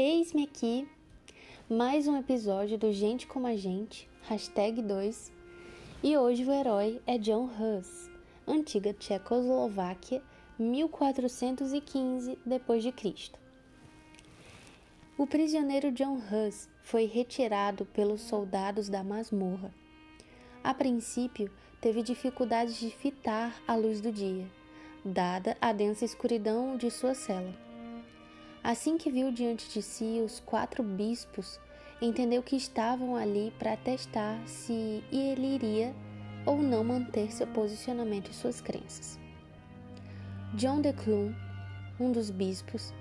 Eis-me aqui, mais um episódio do Gente Como a Gente, hashtag 2, e hoje o herói é John Hus, antiga Tchecoslováquia, 1415 d.C. O prisioneiro John Hus foi retirado pelos soldados da masmorra. A princípio, teve dificuldades de fitar a luz do dia, dada a densa escuridão de sua cela. Assim que viu diante de si os quatro bispos, entendeu que estavam ali para testar se ele iria ou não manter seu posicionamento e suas crenças. John de Clun, um dos bispos,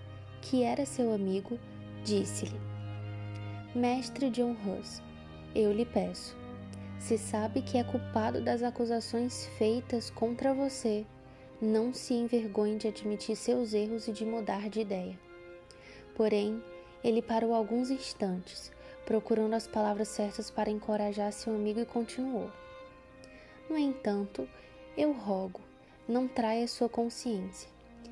que era seu amigo, disse-lhe: Mestre John Hus, eu lhe peço, se sabe que é culpado das acusações feitas contra você, não se envergonhe de admitir seus erros e de mudar de ideia. Porém, ele parou alguns instantes, procurando as palavras certas para encorajar seu amigo e continuou. No entanto, eu rogo, não traia sua consciência.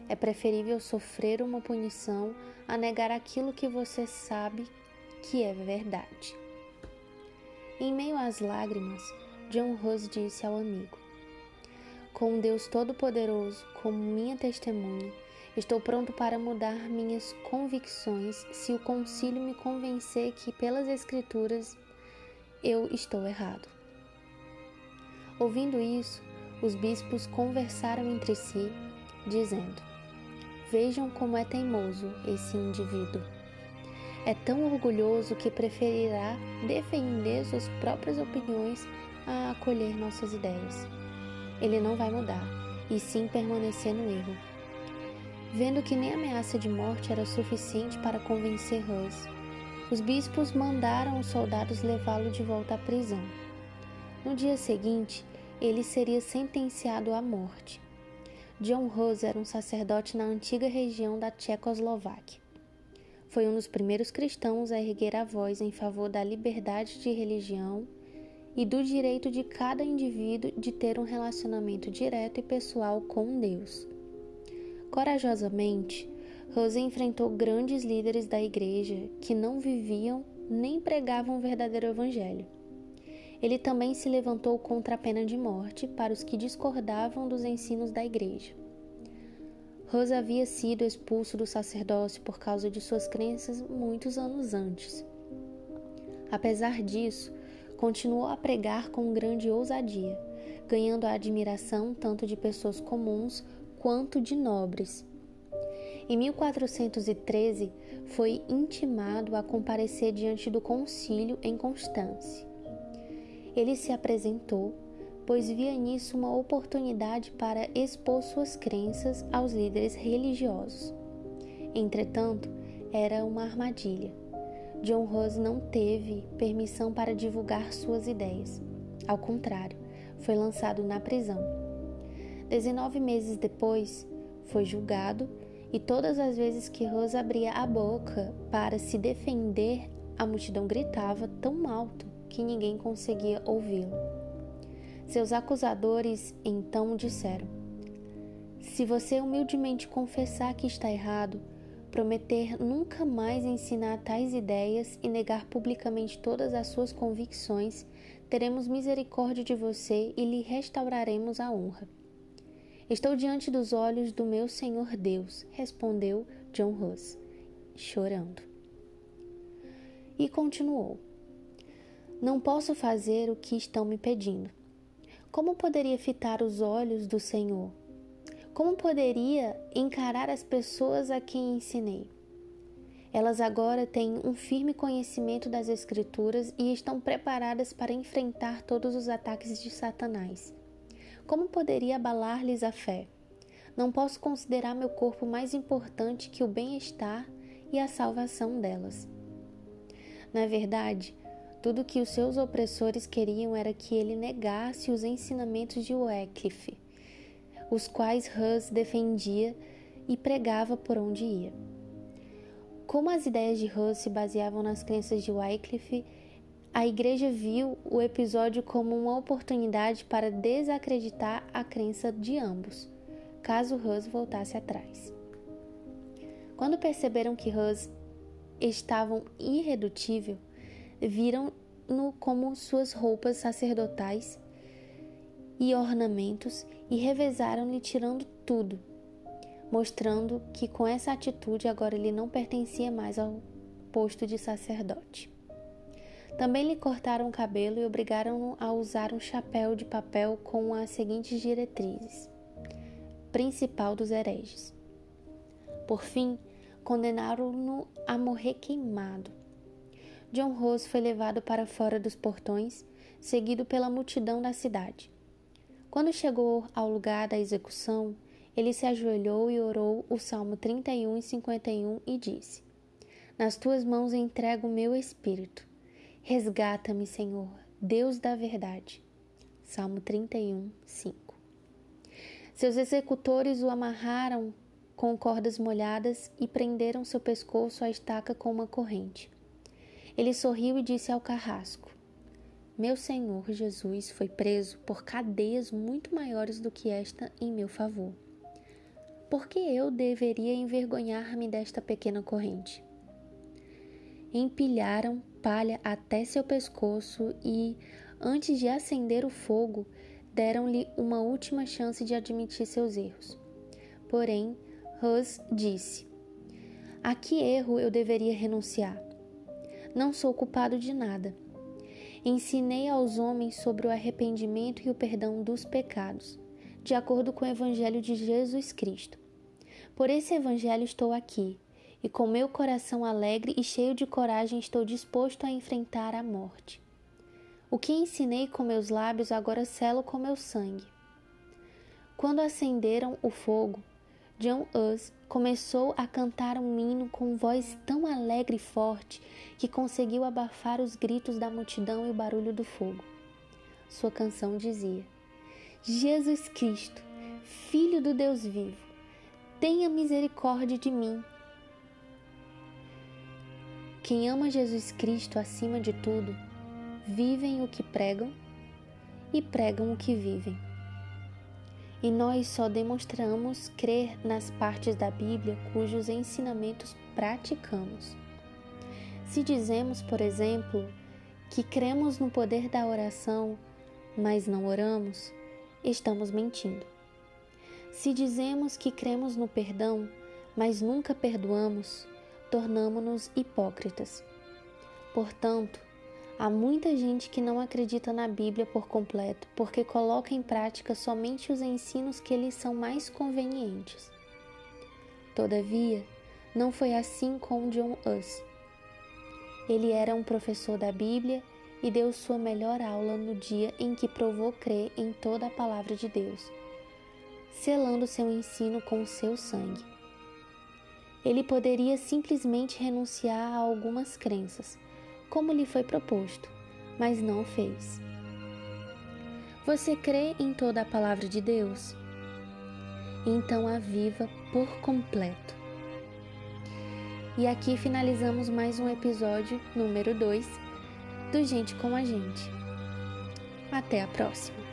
É preferível sofrer uma punição a negar aquilo que você sabe que é verdade. Em meio às lágrimas, John Rose disse ao amigo: Com Deus Todo-Poderoso como minha testemunha, Estou pronto para mudar minhas convicções se o concílio me convencer que, pelas Escrituras, eu estou errado. Ouvindo isso, os bispos conversaram entre si, dizendo: Vejam como é teimoso esse indivíduo. É tão orgulhoso que preferirá defender suas próprias opiniões a acolher nossas ideias. Ele não vai mudar, e sim permanecer no erro Vendo que nem ameaça de morte era suficiente para convencer Hus, os bispos mandaram os soldados levá-lo de volta à prisão. No dia seguinte, ele seria sentenciado à morte. John Hus era um sacerdote na antiga região da Tchecoslováquia. Foi um dos primeiros cristãos a erguer a voz em favor da liberdade de religião e do direito de cada indivíduo de ter um relacionamento direto e pessoal com Deus. Corajosamente, Rose enfrentou grandes líderes da igreja que não viviam nem pregavam o verdadeiro evangelho. Ele também se levantou contra a pena de morte para os que discordavam dos ensinos da igreja. Rose havia sido expulso do sacerdócio por causa de suas crenças muitos anos antes. Apesar disso, continuou a pregar com grande ousadia, ganhando a admiração tanto de pessoas comuns quanto de nobres. Em 1413, foi intimado a comparecer diante do concílio em Constância. Ele se apresentou, pois via nisso uma oportunidade para expor suas crenças aos líderes religiosos. Entretanto, era uma armadilha. John Rose não teve permissão para divulgar suas ideias. Ao contrário, foi lançado na prisão. Dezenove meses depois, foi julgado e todas as vezes que Rosa abria a boca para se defender, a multidão gritava tão alto que ninguém conseguia ouvi-lo. Seus acusadores então disseram: Se você humildemente confessar que está errado, prometer nunca mais ensinar tais ideias e negar publicamente todas as suas convicções, teremos misericórdia de você e lhe restauraremos a honra. Estou diante dos olhos do meu Senhor Deus, respondeu John Ross, chorando. E continuou: Não posso fazer o que estão me pedindo. Como poderia fitar os olhos do Senhor? Como poderia encarar as pessoas a quem ensinei? Elas agora têm um firme conhecimento das Escrituras e estão preparadas para enfrentar todos os ataques de Satanás. Como poderia abalar-lhes a fé? Não posso considerar meu corpo mais importante que o bem-estar e a salvação delas. Na verdade, tudo que os seus opressores queriam era que ele negasse os ensinamentos de Wycliffe, os quais Hus defendia e pregava por onde ia. Como as ideias de Hus se baseavam nas crenças de Wycliffe, a igreja viu o episódio como uma oportunidade para desacreditar a crença de ambos, caso Hus voltasse atrás. Quando perceberam que Hus estavam irredutível, viram-no como suas roupas sacerdotais e ornamentos e revezaram-lhe tirando tudo, mostrando que com essa atitude agora ele não pertencia mais ao posto de sacerdote. Também lhe cortaram o cabelo e obrigaram-no a usar um chapéu de papel com as seguintes diretrizes: principal dos hereges. Por fim, condenaram-no a morrer queimado. John Rose foi levado para fora dos portões, seguido pela multidão da cidade. Quando chegou ao lugar da execução, ele se ajoelhou e orou o Salmo 31 e 51 e disse: Nas tuas mãos entrego o meu espírito. Resgata-me, Senhor, Deus da verdade. Salmo 31, 5. Seus executores o amarraram com cordas molhadas e prenderam seu pescoço à estaca com uma corrente. Ele sorriu e disse ao carrasco: Meu Senhor Jesus foi preso por cadeias muito maiores do que esta em meu favor. Por que eu deveria envergonhar-me desta pequena corrente? Empilharam palha até seu pescoço e, antes de acender o fogo, deram-lhe uma última chance de admitir seus erros. Porém, Hus disse: A que erro eu deveria renunciar? Não sou culpado de nada. Ensinei aos homens sobre o arrependimento e o perdão dos pecados, de acordo com o Evangelho de Jesus Cristo. Por esse Evangelho estou aqui, e com meu coração alegre e cheio de coragem estou disposto a enfrentar a morte. O que ensinei com meus lábios agora selo com meu sangue. Quando acenderam o fogo, John Us começou a cantar um hino com voz tão alegre e forte que conseguiu abafar os gritos da multidão e o barulho do fogo. Sua canção dizia: Jesus Cristo, Filho do Deus vivo, tenha misericórdia de mim, quem ama Jesus Cristo acima de tudo, vivem o que pregam e pregam o que vivem. E nós só demonstramos crer nas partes da Bíblia cujos ensinamentos praticamos. Se dizemos, por exemplo, que cremos no poder da oração, mas não oramos, estamos mentindo. Se dizemos que cremos no perdão, mas nunca perdoamos, tornamo-nos hipócritas. Portanto, há muita gente que não acredita na Bíblia por completo porque coloca em prática somente os ensinos que lhes são mais convenientes. Todavia, não foi assim com John Us. Ele era um professor da Bíblia e deu sua melhor aula no dia em que provou crer em toda a palavra de Deus, selando seu ensino com seu sangue. Ele poderia simplesmente renunciar a algumas crenças, como lhe foi proposto, mas não fez. Você crê em toda a palavra de Deus? Então a viva por completo. E aqui finalizamos mais um episódio número 2 do Gente com a Gente. Até a próxima!